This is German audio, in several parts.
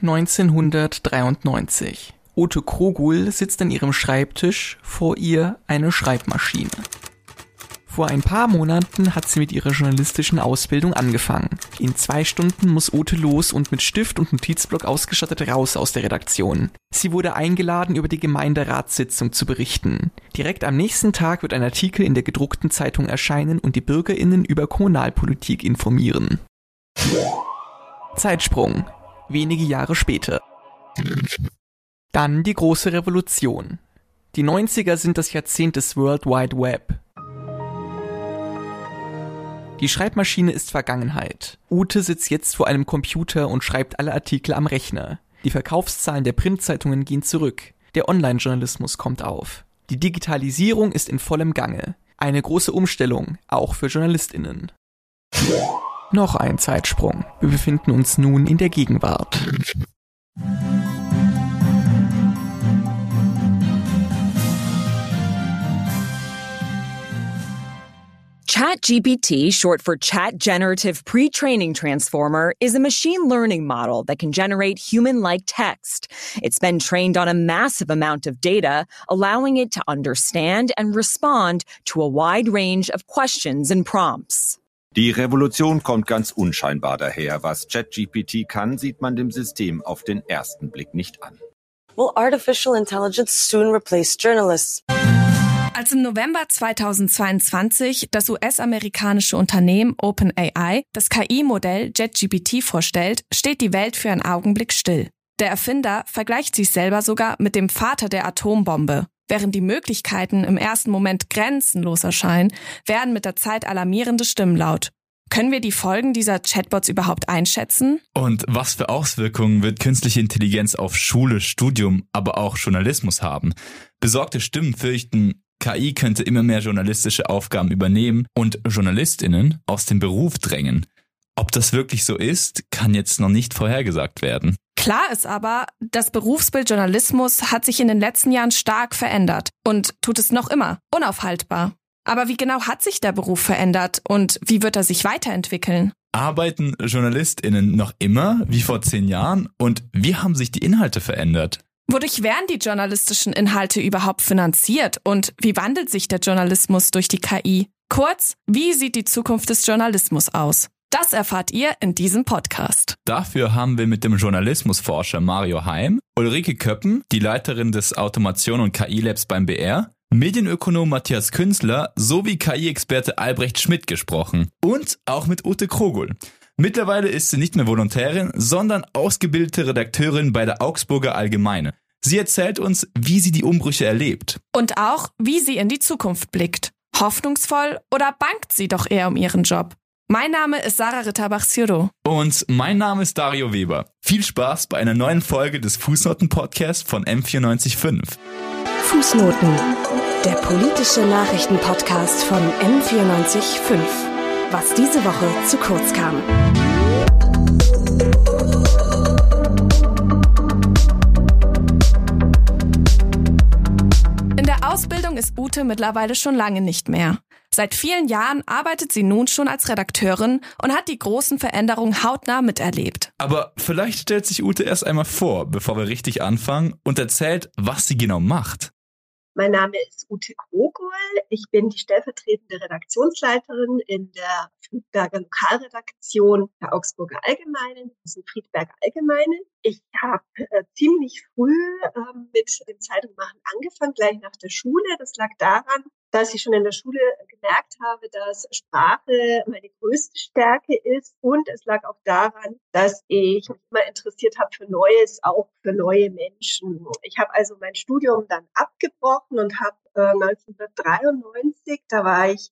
1993. Ute Krogul sitzt an ihrem Schreibtisch, vor ihr eine Schreibmaschine. Vor ein paar Monaten hat sie mit ihrer journalistischen Ausbildung angefangen. In zwei Stunden muss Ute los und mit Stift und Notizblock ausgestattet raus aus der Redaktion. Sie wurde eingeladen, über die Gemeinderatssitzung zu berichten. Direkt am nächsten Tag wird ein Artikel in der gedruckten Zeitung erscheinen und die BürgerInnen über Kommunalpolitik informieren. Zeitsprung. Wenige Jahre später. Dann die große Revolution. Die 90er sind das Jahrzehnt des World Wide Web. Die Schreibmaschine ist Vergangenheit. Ute sitzt jetzt vor einem Computer und schreibt alle Artikel am Rechner. Die Verkaufszahlen der Printzeitungen gehen zurück. Der Online-Journalismus kommt auf. Die Digitalisierung ist in vollem Gange. Eine große Umstellung, auch für JournalistInnen. Noch ein Zeitsprung. Wir befinden uns nun in der Gegenwart. ChatGPT, short for Chat Generative Pre-Training Transformer, is a machine learning model that can generate human-like text. It's been trained on a massive amount of data, allowing it to understand and respond to a wide range of questions and prompts. Die Revolution kommt ganz unscheinbar daher. Was ChatGPT kann, sieht man dem System auf den ersten Blick nicht an. Will artificial intelligence soon replace journalists? Als im November 2022 das US-amerikanische Unternehmen OpenAI das KI-Modell JetGPT vorstellt, steht die Welt für einen Augenblick still. Der Erfinder vergleicht sich selber sogar mit dem Vater der Atombombe. Während die Möglichkeiten im ersten Moment grenzenlos erscheinen, werden mit der Zeit alarmierende Stimmen laut. Können wir die Folgen dieser Chatbots überhaupt einschätzen? Und was für Auswirkungen wird künstliche Intelligenz auf Schule, Studium, aber auch Journalismus haben? Besorgte Stimmen fürchten, KI könnte immer mehr journalistische Aufgaben übernehmen und Journalistinnen aus dem Beruf drängen. Ob das wirklich so ist, kann jetzt noch nicht vorhergesagt werden. Klar ist aber, das Berufsbild Journalismus hat sich in den letzten Jahren stark verändert und tut es noch immer, unaufhaltbar. Aber wie genau hat sich der Beruf verändert und wie wird er sich weiterentwickeln? Arbeiten JournalistInnen noch immer wie vor zehn Jahren und wie haben sich die Inhalte verändert? Wodurch werden die journalistischen Inhalte überhaupt finanziert und wie wandelt sich der Journalismus durch die KI? Kurz, wie sieht die Zukunft des Journalismus aus? Das erfahrt ihr in diesem Podcast. Dafür haben wir mit dem Journalismusforscher Mario Heim, Ulrike Köppen, die Leiterin des Automation- und KI-Labs beim BR, Medienökonom Matthias Künstler sowie KI-Experte Albrecht Schmidt gesprochen. Und auch mit Ute Krogul. Mittlerweile ist sie nicht mehr Volontärin, sondern ausgebildete Redakteurin bei der Augsburger Allgemeine. Sie erzählt uns, wie sie die Umbrüche erlebt. Und auch, wie sie in die Zukunft blickt. Hoffnungsvoll oder bangt sie doch eher um ihren Job? Mein Name ist Sarah Ritterbach-Siro. Und mein Name ist Dario Weber. Viel Spaß bei einer neuen Folge des Fußnoten-Podcasts von M945. Fußnoten, der politische Nachrichtenpodcast von M945 was diese Woche zu kurz kam. Ausbildung ist Ute mittlerweile schon lange nicht mehr. Seit vielen Jahren arbeitet sie nun schon als Redakteurin und hat die großen Veränderungen hautnah miterlebt. Aber vielleicht stellt sich Ute erst einmal vor, bevor wir richtig anfangen und erzählt, was sie genau macht. Mein Name ist Ute Krogol. Ich bin die stellvertretende Redaktionsleiterin in der Friedberger Lokalredaktion der Augsburger Allgemeinen, das ist Friedberger Allgemeinen. Ich habe äh, ziemlich früh äh, mit dem Zeitungmachen angefangen, gleich nach der Schule. Das lag daran, dass ich schon in der Schule gemerkt habe, dass Sprache meine größte Stärke ist. Und es lag auch daran, dass ich mich immer interessiert habe für Neues, auch für neue Menschen. Ich habe also mein Studium dann abgebrochen und habe äh, 1993, da war ich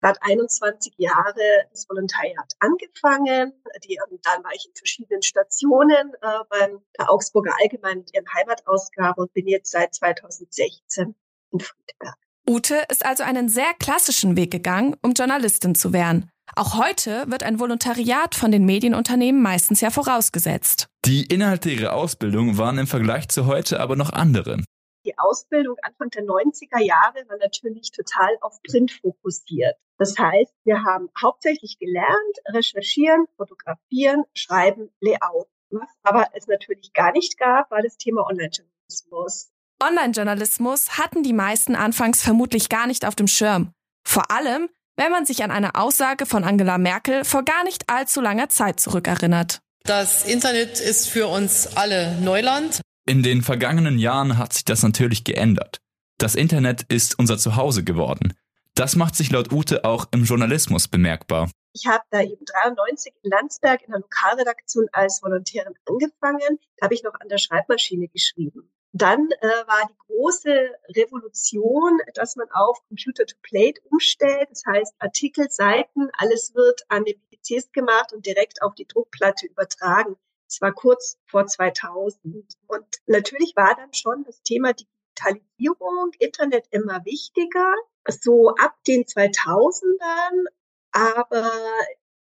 gerade 21 Jahre das Volontariat angefangen. Die, dann war ich in verschiedenen Stationen äh, beim Augsburger Allgemeinen ihren Heimatausgabe und bin jetzt seit 2016 in Friedberg. Ute ist also einen sehr klassischen Weg gegangen, um Journalistin zu werden. Auch heute wird ein Volontariat von den Medienunternehmen meistens ja vorausgesetzt. Die Inhalte ihrer Ausbildung waren im Vergleich zu heute aber noch andere. Die Ausbildung Anfang der 90er Jahre war natürlich total auf Print fokussiert. Das heißt, wir haben hauptsächlich gelernt, recherchieren, fotografieren, schreiben, Layout. Was aber es natürlich gar nicht gab, war das Thema Online-Journalismus. Online-Journalismus hatten die meisten anfangs vermutlich gar nicht auf dem Schirm. Vor allem, wenn man sich an eine Aussage von Angela Merkel vor gar nicht allzu langer Zeit zurückerinnert. Das Internet ist für uns alle Neuland. In den vergangenen Jahren hat sich das natürlich geändert. Das Internet ist unser Zuhause geworden. Das macht sich laut Ute auch im Journalismus bemerkbar. Ich habe da eben 93 in Landsberg in der Lokalredaktion als Volontärin angefangen. Da habe ich noch an der Schreibmaschine geschrieben. Dann äh, war die große Revolution, dass man auf Computer-to-Plate umstellt. Das heißt, Artikel, Seiten, alles wird an den PCs gemacht und direkt auf die Druckplatte übertragen. Das war kurz vor 2000. Und natürlich war dann schon das Thema Digitalisierung, Internet immer wichtiger. So ab den 2000ern. Aber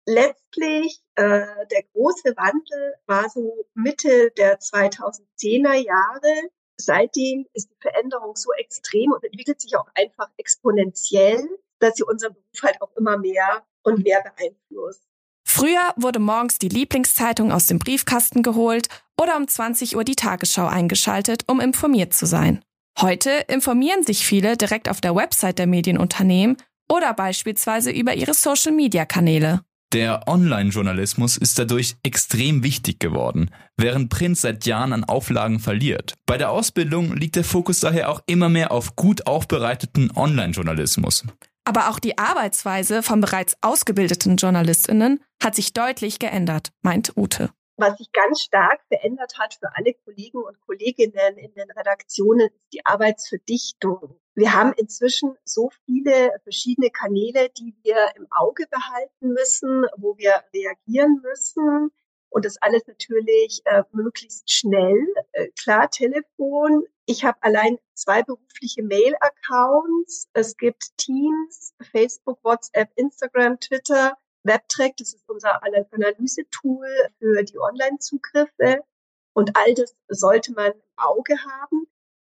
letztlich äh, der große Wandel war so Mitte der 2010er Jahre. Seitdem ist die Veränderung so extrem und entwickelt sich auch einfach exponentiell, dass sie unseren Beruf halt auch immer mehr und mehr beeinflusst. Früher wurde morgens die Lieblingszeitung aus dem Briefkasten geholt oder um 20 Uhr die Tagesschau eingeschaltet, um informiert zu sein. Heute informieren sich viele direkt auf der Website der Medienunternehmen oder beispielsweise über ihre Social-Media-Kanäle. Der Online-Journalismus ist dadurch extrem wichtig geworden, während Print seit Jahren an Auflagen verliert. Bei der Ausbildung liegt der Fokus daher auch immer mehr auf gut aufbereiteten Online-Journalismus. Aber auch die Arbeitsweise von bereits ausgebildeten Journalistinnen hat sich deutlich geändert, meint Ute. Was sich ganz stark verändert hat für alle Kollegen und Kolleginnen in den Redaktionen, ist die Arbeitsverdichtung. Wir haben inzwischen so viele verschiedene Kanäle, die wir im Auge behalten müssen, wo wir reagieren müssen. Und das alles natürlich äh, möglichst schnell. Äh, klar, Telefon. Ich habe allein zwei berufliche Mail-Accounts. Es gibt Teams, Facebook, WhatsApp, Instagram, Twitter, WebTrack. Das ist unser Analyse-Tool für die Online-Zugriffe. Und all das sollte man im Auge haben.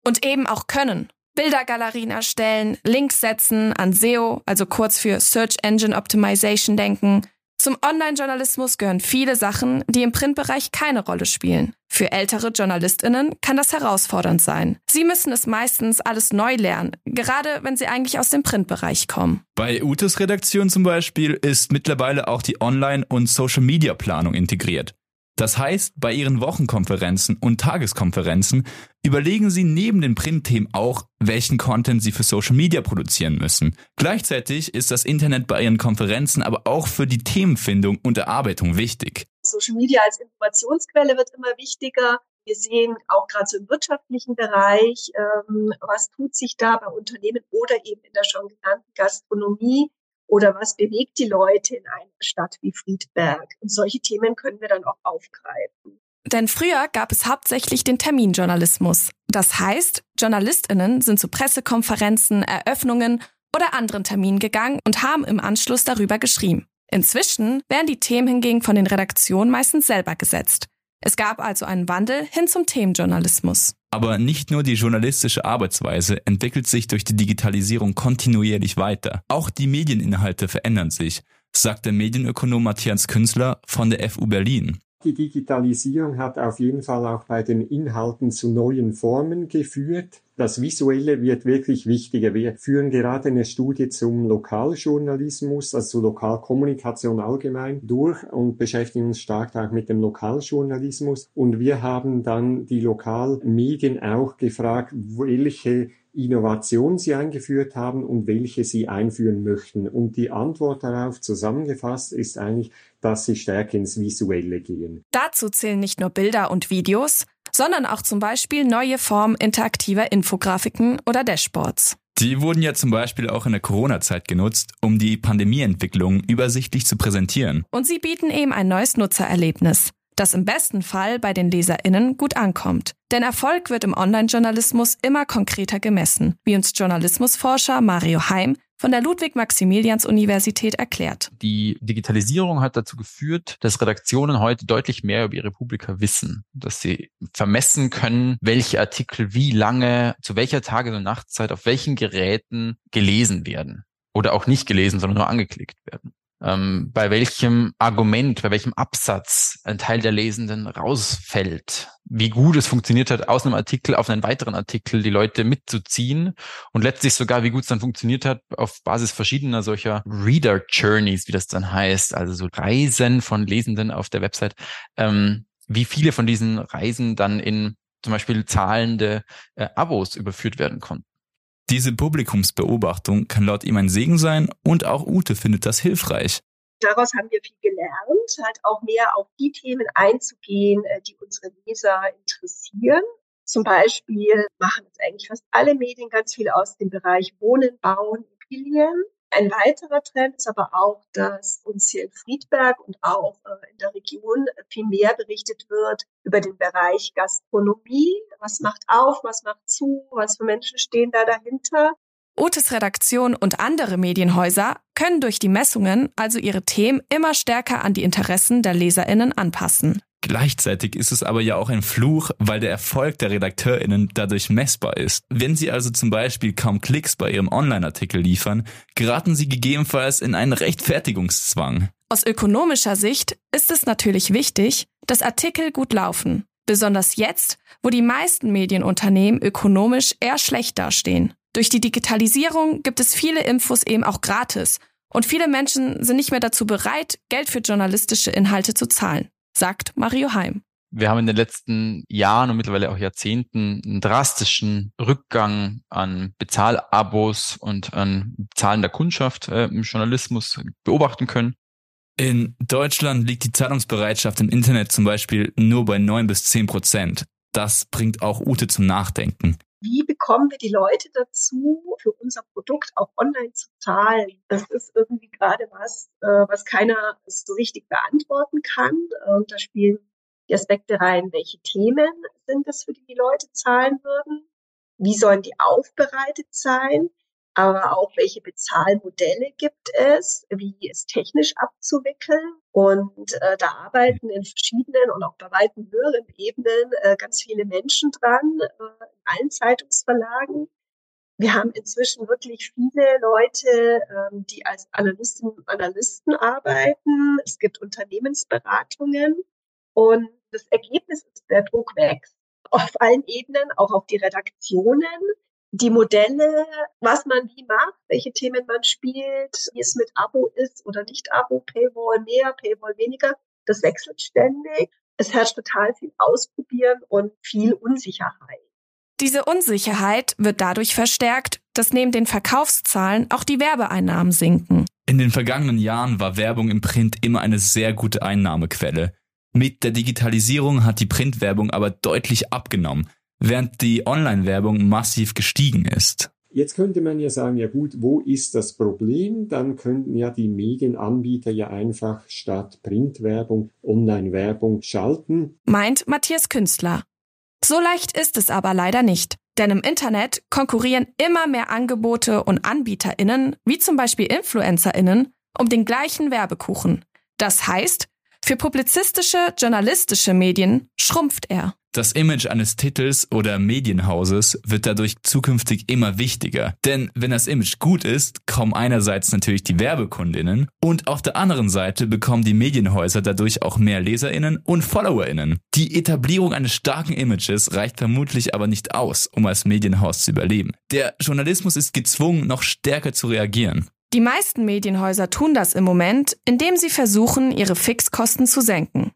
Und eben auch können. Bildergalerien erstellen, Links setzen, an SEO, also kurz für Search Engine Optimization denken. Zum Online-Journalismus gehören viele Sachen, die im Printbereich keine Rolle spielen. Für ältere JournalistInnen kann das herausfordernd sein. Sie müssen es meistens alles neu lernen, gerade wenn sie eigentlich aus dem Printbereich kommen. Bei Utes Redaktion zum Beispiel ist mittlerweile auch die Online- und Social-Media-Planung integriert. Das heißt, bei Ihren Wochenkonferenzen und Tageskonferenzen überlegen Sie neben den Printthemen auch, welchen Content Sie für Social Media produzieren müssen. Gleichzeitig ist das Internet bei Ihren Konferenzen aber auch für die Themenfindung und Erarbeitung wichtig. Social Media als Informationsquelle wird immer wichtiger. Wir sehen auch gerade so im wirtschaftlichen Bereich, ähm, was tut sich da bei Unternehmen oder eben in der schon genannten Gastronomie oder was bewegt die Leute in einer Stadt wie Friedberg? Und solche Themen können wir dann auch aufgreifen. Denn früher gab es hauptsächlich den Terminjournalismus. Das heißt, Journalistinnen sind zu Pressekonferenzen, Eröffnungen oder anderen Terminen gegangen und haben im Anschluss darüber geschrieben. Inzwischen werden die Themen hingegen von den Redaktionen meistens selber gesetzt. Es gab also einen Wandel hin zum Themenjournalismus. Aber nicht nur die journalistische Arbeitsweise entwickelt sich durch die Digitalisierung kontinuierlich weiter. Auch die Medieninhalte verändern sich, sagt der Medienökonom Matthias Künstler von der FU Berlin. Die Digitalisierung hat auf jeden Fall auch bei den Inhalten zu neuen Formen geführt. Das Visuelle wird wirklich wichtiger. Wir führen gerade eine Studie zum Lokaljournalismus, also zur Lokalkommunikation allgemein durch und beschäftigen uns stark auch mit dem Lokaljournalismus. Und wir haben dann die Lokalmedien auch gefragt, welche Innovation sie eingeführt haben und welche sie einführen möchten. Und die Antwort darauf zusammengefasst ist eigentlich, dass sie stärker ins Visuelle gehen. Dazu zählen nicht nur Bilder und Videos, sondern auch zum Beispiel neue Formen interaktiver Infografiken oder Dashboards. Die wurden ja zum Beispiel auch in der Corona-Zeit genutzt, um die Pandemieentwicklung übersichtlich zu präsentieren. Und sie bieten eben ein neues Nutzererlebnis das im besten Fall bei den LeserInnen gut ankommt. Denn Erfolg wird im Online-Journalismus immer konkreter gemessen, wie uns Journalismusforscher Mario Heim von der Ludwig-Maximilians-Universität erklärt. Die Digitalisierung hat dazu geführt, dass Redaktionen heute deutlich mehr über ihre Publika wissen, dass sie vermessen können, welche Artikel wie lange, zu welcher Tages- und Nachtzeit, auf welchen Geräten gelesen werden oder auch nicht gelesen, sondern nur angeklickt werden. Ähm, bei welchem Argument, bei welchem Absatz ein Teil der Lesenden rausfällt, wie gut es funktioniert hat, aus einem Artikel auf einen weiteren Artikel die Leute mitzuziehen und letztlich sogar, wie gut es dann funktioniert hat, auf Basis verschiedener solcher Reader Journeys, wie das dann heißt, also so Reisen von Lesenden auf der Website, ähm, wie viele von diesen Reisen dann in zum Beispiel zahlende äh, Abos überführt werden konnten. Diese Publikumsbeobachtung kann laut ihm ein Segen sein und auch Ute findet das hilfreich. Daraus haben wir viel gelernt, halt auch mehr auf die Themen einzugehen, äh, die unsere Leser interessieren. Zum Beispiel machen jetzt eigentlich fast alle Medien ganz viel aus dem Bereich Wohnen, Bauen, Immobilien. Ein weiterer Trend ist aber auch, dass uns hier in Friedberg und auch äh, in der Region viel mehr berichtet wird über den Bereich Gastronomie. Was macht auf, was macht zu, was für Menschen stehen da dahinter? Otis Redaktion und andere Medienhäuser können durch die Messungen also ihre Themen immer stärker an die Interessen der Leserinnen anpassen. Gleichzeitig ist es aber ja auch ein Fluch, weil der Erfolg der RedakteurInnen dadurch messbar ist. Wenn sie also zum Beispiel kaum Klicks bei ihrem Online-Artikel liefern, geraten sie gegebenenfalls in einen Rechtfertigungszwang. Aus ökonomischer Sicht ist es natürlich wichtig, dass Artikel gut laufen. Besonders jetzt, wo die meisten Medienunternehmen ökonomisch eher schlecht dastehen. Durch die Digitalisierung gibt es viele Infos eben auch gratis und viele Menschen sind nicht mehr dazu bereit, Geld für journalistische Inhalte zu zahlen sagt Mario Heim. Wir haben in den letzten Jahren und mittlerweile auch Jahrzehnten einen drastischen Rückgang an Bezahlabos und an Zahlen der Kundschaft äh, im Journalismus beobachten können. In Deutschland liegt die Zahlungsbereitschaft im Internet zum Beispiel nur bei neun bis zehn Prozent. Das bringt auch Ute zum Nachdenken. Wie bekommen wir die Leute dazu, für unser Produkt auch online zu zahlen? Das ist irgendwie gerade was, äh, was keiner so richtig beantworten kann. Und da spielen die Aspekte rein, welche Themen sind es, für die die Leute zahlen würden? Wie sollen die aufbereitet sein? Aber auch welche Bezahlmodelle gibt es, wie ist technisch abzuwickeln. Und äh, da arbeiten in verschiedenen und auch bei weitem höheren Ebenen äh, ganz viele Menschen dran, äh, in allen Zeitungsverlagen. Wir haben inzwischen wirklich viele Leute, ähm, die als Analystinnen und Analysten arbeiten. Es gibt Unternehmensberatungen und das Ergebnis ist, der Druck wächst auf allen Ebenen, auch auf die Redaktionen die Modelle, was man wie macht, welche Themen man spielt, wie es mit Abo ist oder nicht Abo, Paywall mehr, Paywall weniger, das wechselt ständig. Es herrscht total viel Ausprobieren und viel Unsicherheit. Diese Unsicherheit wird dadurch verstärkt, dass neben den Verkaufszahlen auch die Werbeeinnahmen sinken. In den vergangenen Jahren war Werbung im Print immer eine sehr gute Einnahmequelle. Mit der Digitalisierung hat die Printwerbung aber deutlich abgenommen während die Online-Werbung massiv gestiegen ist. Jetzt könnte man ja sagen, ja gut, wo ist das Problem? Dann könnten ja die Medienanbieter ja einfach statt Printwerbung Online-Werbung schalten. Meint Matthias Künstler. So leicht ist es aber leider nicht. Denn im Internet konkurrieren immer mehr Angebote und AnbieterInnen, wie zum Beispiel InfluencerInnen, um den gleichen Werbekuchen. Das heißt, für publizistische, journalistische Medien schrumpft er. Das Image eines Titels oder Medienhauses wird dadurch zukünftig immer wichtiger. Denn wenn das Image gut ist, kommen einerseits natürlich die Werbekundinnen und auf der anderen Seite bekommen die Medienhäuser dadurch auch mehr Leserinnen und Followerinnen. Die Etablierung eines starken Images reicht vermutlich aber nicht aus, um als Medienhaus zu überleben. Der Journalismus ist gezwungen, noch stärker zu reagieren. Die meisten Medienhäuser tun das im Moment, indem sie versuchen, ihre Fixkosten zu senken.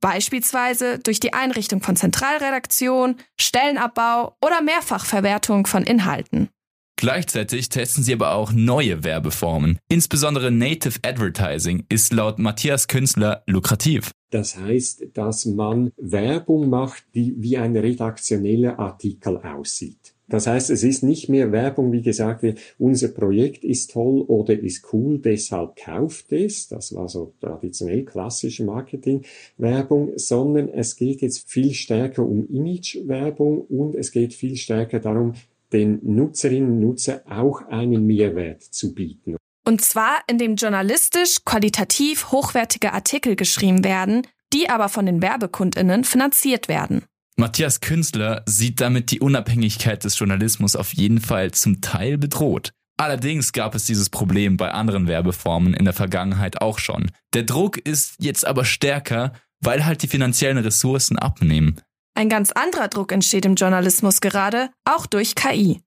Beispielsweise durch die Einrichtung von Zentralredaktion, Stellenabbau oder Mehrfachverwertung von Inhalten. Gleichzeitig testen sie aber auch neue Werbeformen. Insbesondere Native Advertising ist laut Matthias Künstler lukrativ. Das heißt, dass man Werbung macht, die wie ein redaktioneller Artikel aussieht. Das heißt, es ist nicht mehr Werbung, wie gesagt wird, unser Projekt ist toll oder ist cool, deshalb kauft es. Das war so traditionell klassische Marketing-Werbung, sondern es geht jetzt viel stärker um Image-Werbung und es geht viel stärker darum, den Nutzerinnen und Nutzer auch einen Mehrwert zu bieten. Und zwar, indem journalistisch qualitativ hochwertige Artikel geschrieben werden, die aber von den Werbekundinnen finanziert werden. Matthias Künstler sieht damit die Unabhängigkeit des Journalismus auf jeden Fall zum Teil bedroht. Allerdings gab es dieses Problem bei anderen Werbeformen in der Vergangenheit auch schon. Der Druck ist jetzt aber stärker, weil halt die finanziellen Ressourcen abnehmen. Ein ganz anderer Druck entsteht im Journalismus gerade, auch durch KI.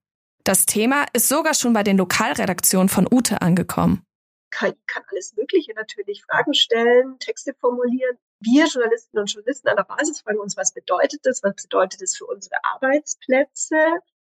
Das Thema ist sogar schon bei den Lokalredaktionen von Ute angekommen. KI kann alles Mögliche natürlich, Fragen stellen, Texte formulieren. Wir Journalistinnen und Journalisten an der Basis fragen uns, was bedeutet das? Was bedeutet das für unsere Arbeitsplätze?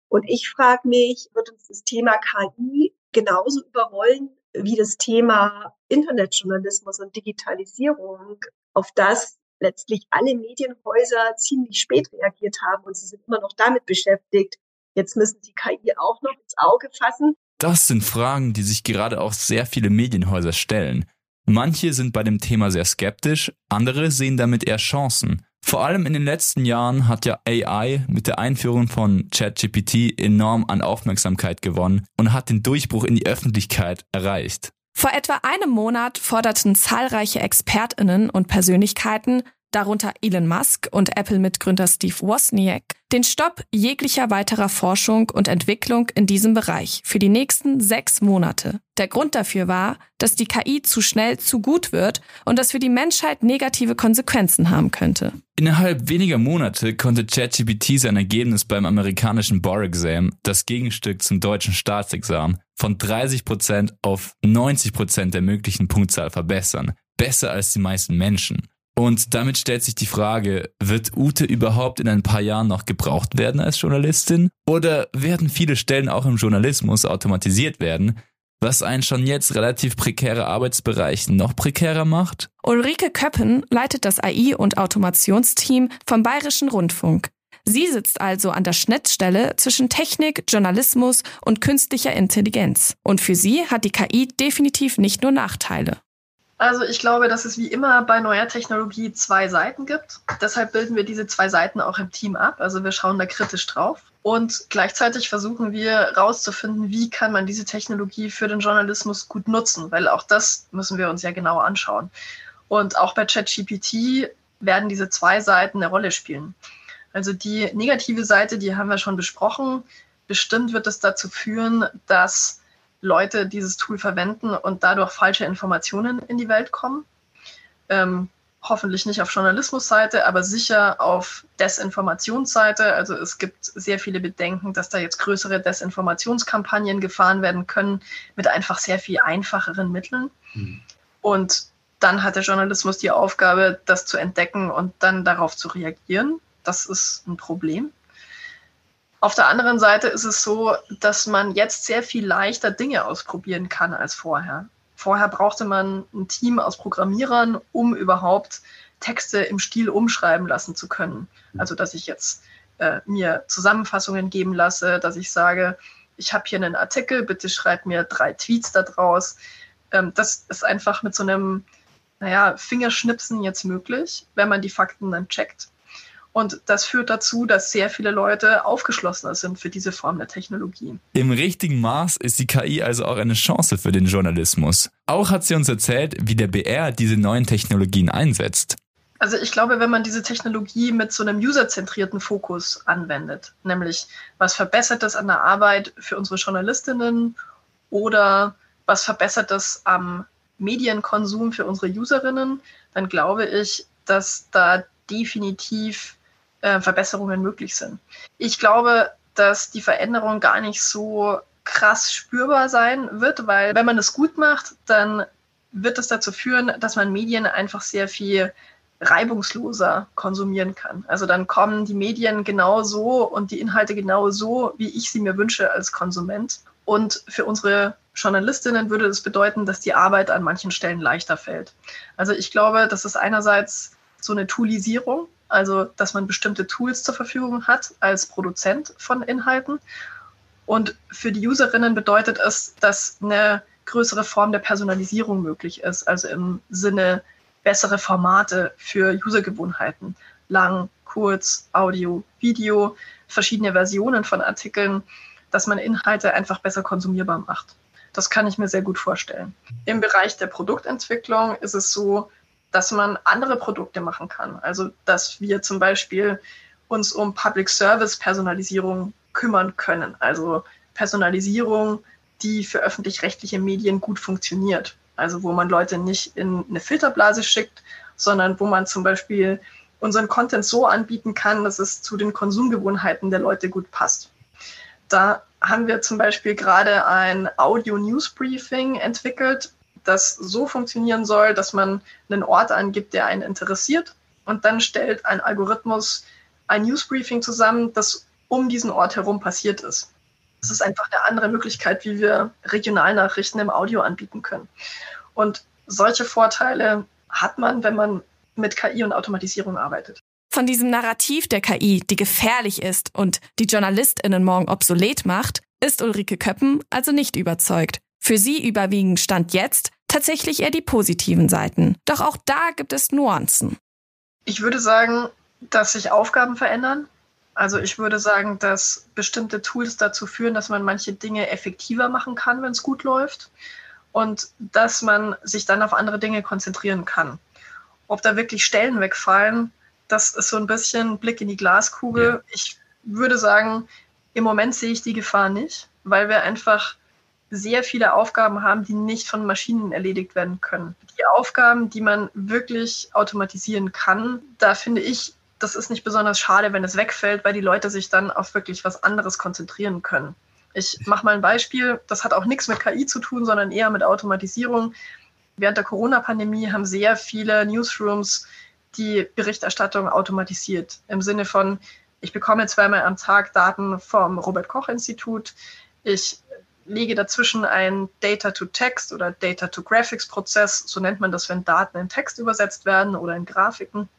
Und ich frage mich, wird uns das Thema KI genauso überrollen wie das Thema Internetjournalismus und Digitalisierung, auf das letztlich alle Medienhäuser ziemlich spät reagiert haben und sie sind immer noch damit beschäftigt. Jetzt müssen sie KI auch noch ins Auge fassen. Das sind Fragen, die sich gerade auch sehr viele Medienhäuser stellen. Manche sind bei dem Thema sehr skeptisch, andere sehen damit eher Chancen. Vor allem in den letzten Jahren hat ja AI mit der Einführung von ChatGPT enorm an Aufmerksamkeit gewonnen und hat den Durchbruch in die Öffentlichkeit erreicht. Vor etwa einem Monat forderten zahlreiche Expertinnen und Persönlichkeiten, darunter Elon Musk und Apple-Mitgründer Steve Wozniak, den Stopp jeglicher weiterer Forschung und Entwicklung in diesem Bereich für die nächsten sechs Monate. Der Grund dafür war, dass die KI zu schnell zu gut wird und das für die Menschheit negative Konsequenzen haben könnte. Innerhalb weniger Monate konnte ChatGPT sein Ergebnis beim amerikanischen Bar-Exam, das Gegenstück zum deutschen Staatsexamen, von 30% auf 90% der möglichen Punktzahl verbessern. Besser als die meisten Menschen. Und damit stellt sich die Frage, wird Ute überhaupt in ein paar Jahren noch gebraucht werden als Journalistin? Oder werden viele Stellen auch im Journalismus automatisiert werden, was einen schon jetzt relativ prekäre Arbeitsbereich noch prekärer macht? Ulrike Köppen leitet das AI- und Automationsteam vom Bayerischen Rundfunk. Sie sitzt also an der Schnittstelle zwischen Technik, Journalismus und künstlicher Intelligenz. Und für sie hat die KI definitiv nicht nur Nachteile. Also ich glaube, dass es wie immer bei neuer Technologie zwei Seiten gibt. Deshalb bilden wir diese zwei Seiten auch im Team ab. Also wir schauen da kritisch drauf. Und gleichzeitig versuchen wir herauszufinden, wie kann man diese Technologie für den Journalismus gut nutzen, weil auch das müssen wir uns ja genau anschauen. Und auch bei ChatGPT werden diese zwei Seiten eine Rolle spielen. Also die negative Seite, die haben wir schon besprochen. Bestimmt wird es dazu führen, dass Leute dieses Tool verwenden und dadurch falsche Informationen in die Welt kommen. Ähm, hoffentlich nicht auf Journalismusseite, aber sicher auf Desinformationsseite. Also es gibt sehr viele Bedenken, dass da jetzt größere Desinformationskampagnen gefahren werden können mit einfach sehr viel einfacheren Mitteln. Mhm. Und dann hat der Journalismus die Aufgabe, das zu entdecken und dann darauf zu reagieren. Das ist ein Problem. Auf der anderen Seite ist es so, dass man jetzt sehr viel leichter Dinge ausprobieren kann als vorher. Vorher brauchte man ein Team aus Programmierern, um überhaupt Texte im Stil umschreiben lassen zu können. Also, dass ich jetzt äh, mir Zusammenfassungen geben lasse, dass ich sage, ich habe hier einen Artikel, bitte schreib mir drei Tweets daraus. Ähm, das ist einfach mit so einem, naja, Fingerschnipsen jetzt möglich, wenn man die Fakten dann checkt. Und das führt dazu, dass sehr viele Leute aufgeschlossener sind für diese Form der Technologie. Im richtigen Maß ist die KI also auch eine Chance für den Journalismus. Auch hat sie uns erzählt, wie der BR diese neuen Technologien einsetzt. Also ich glaube, wenn man diese Technologie mit so einem userzentrierten Fokus anwendet, nämlich was verbessert das an der Arbeit für unsere Journalistinnen oder was verbessert das am Medienkonsum für unsere Userinnen, dann glaube ich, dass da definitiv äh, Verbesserungen möglich sind. Ich glaube, dass die Veränderung gar nicht so krass spürbar sein wird, weil wenn man es gut macht, dann wird es dazu führen, dass man Medien einfach sehr viel reibungsloser konsumieren kann. Also dann kommen die Medien genau so und die Inhalte genau so, wie ich sie mir wünsche als Konsument. Und für unsere Journalistinnen würde das bedeuten, dass die Arbeit an manchen Stellen leichter fällt. Also ich glaube, dass es einerseits so eine Toolisierung also dass man bestimmte Tools zur Verfügung hat als Produzent von Inhalten. Und für die Userinnen bedeutet es, dass eine größere Form der Personalisierung möglich ist, also im Sinne bessere Formate für Usergewohnheiten. Lang, kurz, Audio, Video, verschiedene Versionen von Artikeln, dass man Inhalte einfach besser konsumierbar macht. Das kann ich mir sehr gut vorstellen. Im Bereich der Produktentwicklung ist es so, dass man andere Produkte machen kann. Also dass wir zum Beispiel uns um Public Service Personalisierung kümmern können. Also Personalisierung die für öffentlich-rechtliche Medien gut funktioniert. Also wo man Leute nicht in eine Filterblase schickt, sondern wo man zum Beispiel unseren Content so anbieten kann, dass es zu den Konsumgewohnheiten der Leute gut passt. Da haben wir zum Beispiel gerade ein Audio-News-Briefing entwickelt, das so funktionieren soll, dass man einen Ort angibt, der einen interessiert und dann stellt ein Algorithmus ein Newsbriefing zusammen, das um diesen Ort herum passiert ist. Das ist einfach eine andere Möglichkeit, wie wir Regionalnachrichten im Audio anbieten können. Und solche Vorteile hat man, wenn man mit KI und Automatisierung arbeitet. Von diesem Narrativ der KI, die gefährlich ist und die JournalistInnen morgen obsolet macht, ist Ulrike Köppen also nicht überzeugt. Für sie überwiegen Stand jetzt tatsächlich eher die positiven Seiten. Doch auch da gibt es Nuancen. Ich würde sagen, dass sich Aufgaben verändern. Also ich würde sagen, dass bestimmte Tools dazu führen, dass man manche Dinge effektiver machen kann, wenn es gut läuft. Und dass man sich dann auf andere Dinge konzentrieren kann. Ob da wirklich Stellen wegfallen, das ist so ein bisschen Blick in die Glaskugel. Ja. Ich würde sagen, im Moment sehe ich die Gefahr nicht, weil wir einfach sehr viele Aufgaben haben, die nicht von Maschinen erledigt werden können. Die Aufgaben, die man wirklich automatisieren kann, da finde ich, das ist nicht besonders schade, wenn es wegfällt, weil die Leute sich dann auf wirklich was anderes konzentrieren können. Ich mache mal ein Beispiel, das hat auch nichts mit KI zu tun, sondern eher mit Automatisierung. Während der Corona-Pandemie haben sehr viele Newsrooms die Berichterstattung automatisiert. Im Sinne von, ich bekomme zweimal am Tag Daten vom Robert Koch Institut. Ich lege dazwischen ein Data-to-Text oder Data-to-Graphics-Prozess. So nennt man das, wenn Daten in Text übersetzt werden oder in Grafiken.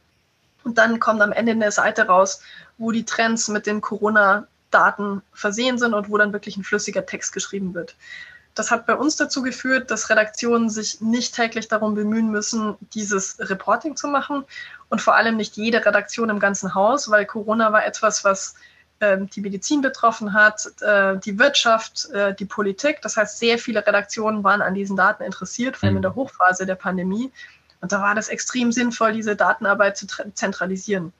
Und dann kommt am Ende eine Seite raus, wo die Trends mit den Corona-Daten versehen sind und wo dann wirklich ein flüssiger Text geschrieben wird. Das hat bei uns dazu geführt, dass Redaktionen sich nicht täglich darum bemühen müssen, dieses Reporting zu machen und vor allem nicht jede Redaktion im ganzen Haus, weil Corona war etwas, was die Medizin betroffen hat, äh, die Wirtschaft, äh, die Politik. Das heißt, sehr viele Redaktionen waren an diesen Daten interessiert, vor allem in der Hochphase der Pandemie. Und da war das extrem sinnvoll, diese Datenarbeit zu zentralisieren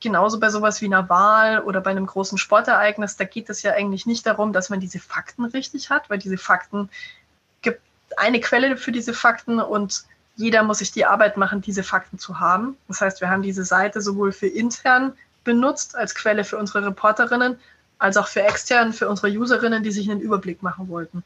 genauso bei sowas wie einer Wahl oder bei einem großen Sportereignis, da geht es ja eigentlich nicht darum, dass man diese Fakten richtig hat, weil diese Fakten gibt eine Quelle für diese Fakten und jeder muss sich die Arbeit machen, diese Fakten zu haben. Das heißt, wir haben diese Seite sowohl für intern benutzt als Quelle für unsere Reporterinnen, als auch für extern, für unsere Userinnen, die sich einen Überblick machen wollten.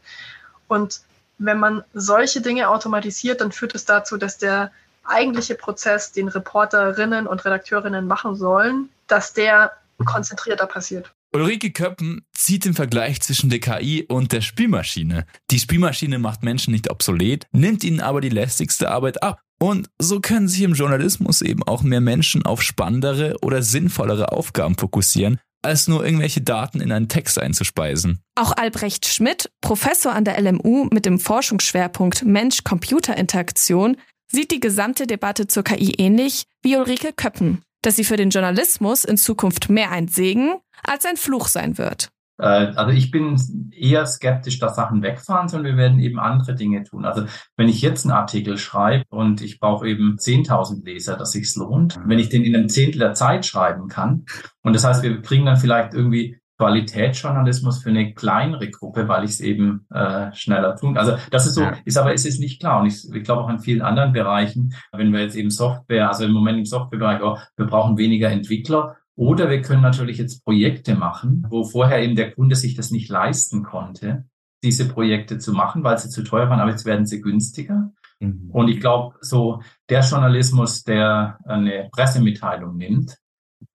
Und wenn man solche Dinge automatisiert, dann führt es dazu, dass der eigentliche Prozess, den Reporterinnen und Redakteurinnen machen sollen, dass der konzentrierter passiert. Ulrike Köppen zieht den Vergleich zwischen der KI und der Spielmaschine. Die Spielmaschine macht Menschen nicht obsolet, nimmt ihnen aber die lästigste Arbeit ab. Und so können sich im Journalismus eben auch mehr Menschen auf spannendere oder sinnvollere Aufgaben fokussieren, als nur irgendwelche Daten in einen Text einzuspeisen. Auch Albrecht Schmidt, Professor an der LMU mit dem Forschungsschwerpunkt Mensch-Computer-Interaktion, sieht die gesamte Debatte zur KI ähnlich wie Ulrike Köppen, dass sie für den Journalismus in Zukunft mehr ein Segen als ein Fluch sein wird. Äh, also ich bin eher skeptisch, dass Sachen wegfahren, sondern wir werden eben andere Dinge tun. Also wenn ich jetzt einen Artikel schreibe und ich brauche eben 10.000 Leser, dass sich's lohnt, wenn ich den in einem Zehntel der Zeit schreiben kann und das heißt, wir bringen dann vielleicht irgendwie Qualitätsjournalismus für eine kleinere Gruppe, weil ich es eben äh, schneller tun. Also das ist so, ja. ist aber ist es nicht klar. Und ich, ich glaube auch in vielen anderen Bereichen, wenn wir jetzt eben Software, also im Moment im Softwarebereich, oh, wir brauchen weniger Entwickler. Oder wir können natürlich jetzt Projekte machen, wo vorher eben der Kunde sich das nicht leisten konnte, diese Projekte zu machen, weil sie zu teuer waren, aber jetzt werden sie günstiger. Mhm. Und ich glaube, so der Journalismus, der eine Pressemitteilung nimmt,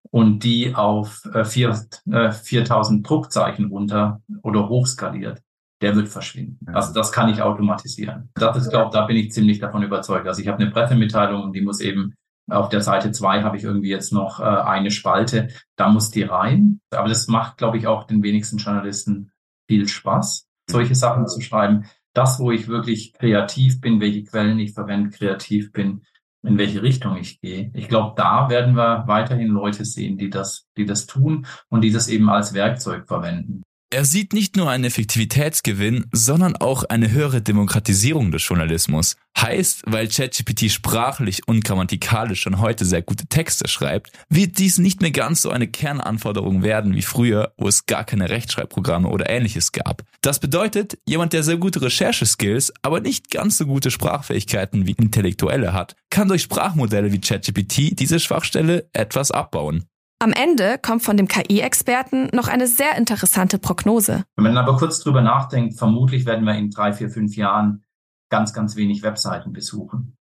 und die auf äh, 4, äh, 4000 Druckzeichen runter oder hochskaliert, der wird verschwinden. Ja. Also das kann ich automatisieren. Das ist, glaube da bin ich ziemlich davon überzeugt. Also ich habe eine Pressemitteilung und die muss eben auf der Seite zwei habe ich irgendwie jetzt noch äh, eine Spalte, da muss die rein. Aber das macht, glaube ich, auch den wenigsten Journalisten viel Spaß, solche Sachen zu schreiben. Das, wo ich wirklich kreativ bin, welche Quellen ich verwende, kreativ bin, in welche Richtung ich gehe. Ich glaube, da werden wir weiterhin Leute sehen, die das, die das tun und die das eben als Werkzeug verwenden. Er sieht nicht nur einen Effektivitätsgewinn, sondern auch eine höhere Demokratisierung des Journalismus. Heißt, weil ChatGPT sprachlich und grammatikalisch schon heute sehr gute Texte schreibt, wird dies nicht mehr ganz so eine Kernanforderung werden wie früher, wo es gar keine Rechtschreibprogramme oder ähnliches gab. Das bedeutet, jemand, der sehr gute Rechercheskills, aber nicht ganz so gute Sprachfähigkeiten wie Intellektuelle hat, kann durch Sprachmodelle wie ChatGPT diese Schwachstelle etwas abbauen. Am Ende kommt von dem KI-Experten noch eine sehr interessante Prognose. Wenn man aber kurz drüber nachdenkt, vermutlich werden wir in drei, vier, fünf Jahren ganz, ganz wenig Webseiten besuchen.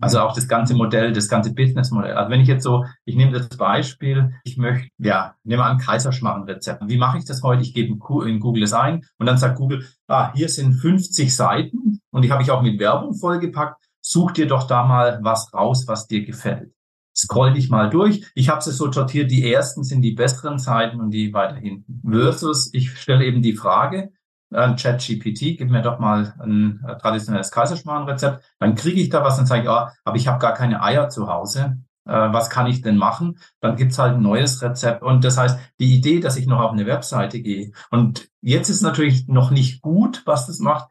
Also auch das ganze Modell, das ganze Businessmodell. Also wenn ich jetzt so, ich nehme das Beispiel, ich möchte, ja, nehme an Kaiserschmarrenrezept. Wie mache ich das heute? Ich gebe in Google es ein und dann sagt Google, ah, hier sind 50 Seiten und die habe ich auch mit Werbung vollgepackt. Such dir doch da mal was raus, was dir gefällt scroll dich mal durch. Ich habe es so sortiert, die ersten sind die besseren Seiten und die weiter hinten. Versus, ich stelle eben die Frage, äh, ChatGPT, gib mir doch mal ein äh, traditionelles Kaiserschmarrenrezept. Dann kriege ich da was und sage, ja, aber ich habe gar keine Eier zu Hause. Äh, was kann ich denn machen? Dann gibt's halt ein neues Rezept. Und das heißt, die Idee, dass ich noch auf eine Webseite gehe. Und jetzt ist natürlich noch nicht gut, was das macht.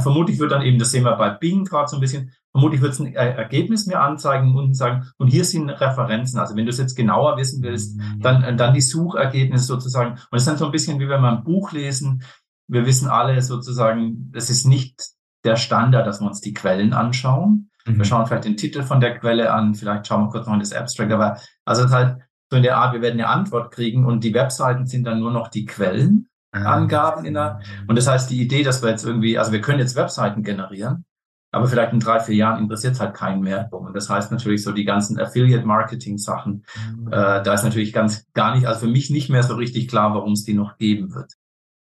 Vermutlich wird dann eben, das sehen wir bei Bing gerade so ein bisschen, Vermutlich wird es ein Ergebnis mir anzeigen und sagen, und hier sind Referenzen. Also wenn du es jetzt genauer wissen willst, mhm. dann, dann die Suchergebnisse sozusagen. Und es ist dann so ein bisschen wie wenn wir ein Buch lesen. Wir wissen alle sozusagen, es ist nicht der Standard, dass wir uns die Quellen anschauen. Mhm. Wir schauen vielleicht den Titel von der Quelle an, vielleicht schauen wir kurz noch in das Abstract, aber also es ist halt so in der Art, wir werden eine Antwort kriegen und die Webseiten sind dann nur noch die Quellenangaben in der, und das heißt, die Idee, dass wir jetzt irgendwie, also wir können jetzt Webseiten generieren, aber vielleicht in drei, vier Jahren interessiert es halt keinen mehr. Und das heißt natürlich so die ganzen Affiliate-Marketing-Sachen, mhm. äh, da ist natürlich ganz gar nicht, also für mich nicht mehr so richtig klar, warum es die noch geben wird.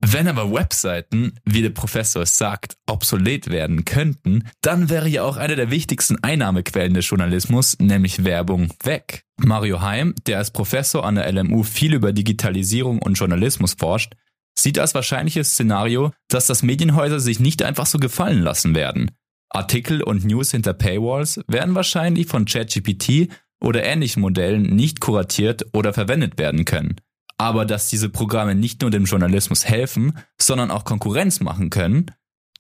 Wenn aber Webseiten, wie der Professor es sagt, obsolet werden könnten, dann wäre ja auch eine der wichtigsten Einnahmequellen des Journalismus, nämlich Werbung, weg. Mario Heim, der als Professor an der LMU viel über Digitalisierung und Journalismus forscht, sieht als wahrscheinliches Szenario, dass das Medienhäuser sich nicht einfach so gefallen lassen werden. Artikel und News hinter Paywalls werden wahrscheinlich von ChatGPT oder ähnlichen Modellen nicht kuratiert oder verwendet werden können. Aber dass diese Programme nicht nur dem Journalismus helfen, sondern auch Konkurrenz machen können,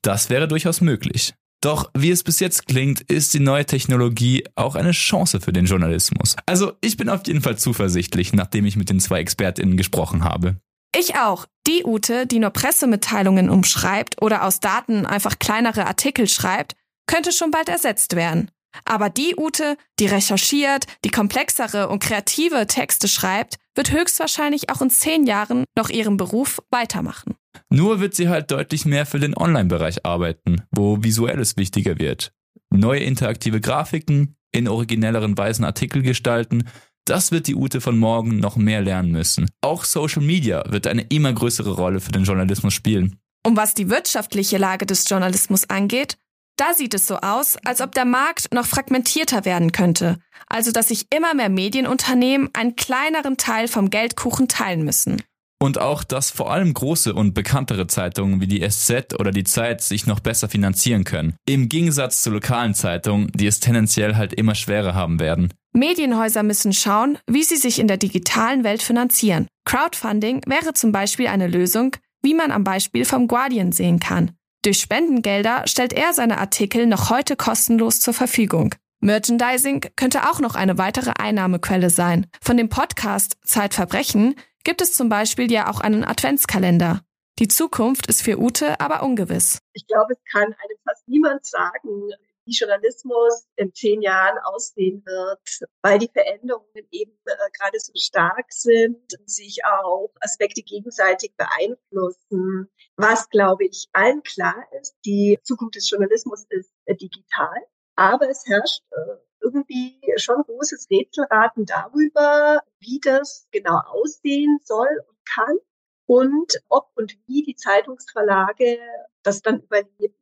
das wäre durchaus möglich. Doch wie es bis jetzt klingt, ist die neue Technologie auch eine Chance für den Journalismus. Also ich bin auf jeden Fall zuversichtlich, nachdem ich mit den zwei Expertinnen gesprochen habe. Ich auch. Die Ute, die nur Pressemitteilungen umschreibt oder aus Daten einfach kleinere Artikel schreibt, könnte schon bald ersetzt werden. Aber die Ute, die recherchiert, die komplexere und kreative Texte schreibt, wird höchstwahrscheinlich auch in zehn Jahren noch ihren Beruf weitermachen. Nur wird sie halt deutlich mehr für den Online-Bereich arbeiten, wo visuelles wichtiger wird. Neue interaktive Grafiken, in originelleren Weisen Artikel gestalten, das wird die Ute von morgen noch mehr lernen müssen. Auch Social Media wird eine immer größere Rolle für den Journalismus spielen. Um was die wirtschaftliche Lage des Journalismus angeht, da sieht es so aus, als ob der Markt noch fragmentierter werden könnte, also dass sich immer mehr Medienunternehmen einen kleineren Teil vom Geldkuchen teilen müssen. Und auch, dass vor allem große und bekanntere Zeitungen wie die SZ oder die Zeit sich noch besser finanzieren können. Im Gegensatz zu lokalen Zeitungen, die es tendenziell halt immer schwerer haben werden. Medienhäuser müssen schauen, wie sie sich in der digitalen Welt finanzieren. Crowdfunding wäre zum Beispiel eine Lösung, wie man am Beispiel vom Guardian sehen kann. Durch Spendengelder stellt er seine Artikel noch heute kostenlos zur Verfügung. Merchandising könnte auch noch eine weitere Einnahmequelle sein. Von dem Podcast Zeitverbrechen gibt es zum Beispiel ja auch einen Adventskalender. Die Zukunft ist für Ute aber ungewiss. Ich glaube, es kann einem fast niemand sagen, wie Journalismus in zehn Jahren aussehen wird, weil die Veränderungen eben äh, gerade so stark sind, sich auch Aspekte gegenseitig beeinflussen. Was, glaube ich, allen klar ist, die Zukunft des Journalismus ist äh, digital, aber es herrscht äh, irgendwie schon großes Rätselraten darüber, wie das genau aussehen soll und kann und ob und wie die Zeitungsverlage das dann überleben.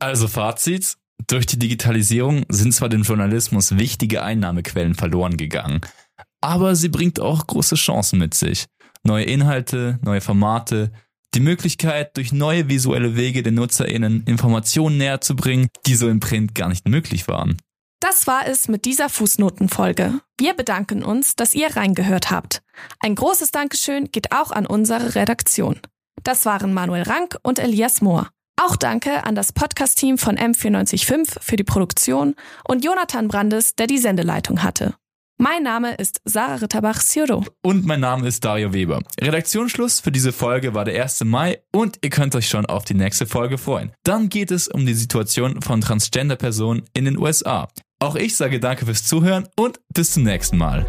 Also Fazit, durch die Digitalisierung sind zwar dem Journalismus wichtige Einnahmequellen verloren gegangen, aber sie bringt auch große Chancen mit sich. Neue Inhalte, neue Formate, die Möglichkeit, durch neue visuelle Wege den NutzerInnen Informationen näher zu bringen, die so im Print gar nicht möglich waren. Das war es mit dieser Fußnotenfolge. Wir bedanken uns, dass ihr reingehört habt. Ein großes Dankeschön geht auch an unsere Redaktion. Das waren Manuel Rank und Elias Mohr. Auch danke an das Podcast-Team von M945 für die Produktion und Jonathan Brandes, der die Sendeleitung hatte. Mein Name ist Sarah Ritterbach-Cioro. Und mein Name ist Dario Weber. Redaktionsschluss für diese Folge war der 1. Mai und ihr könnt euch schon auf die nächste Folge freuen. Dann geht es um die Situation von Transgender-Personen in den USA. Auch ich sage danke fürs Zuhören und bis zum nächsten Mal.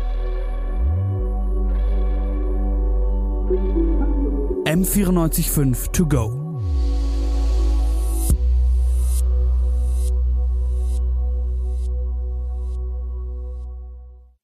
M945 to go.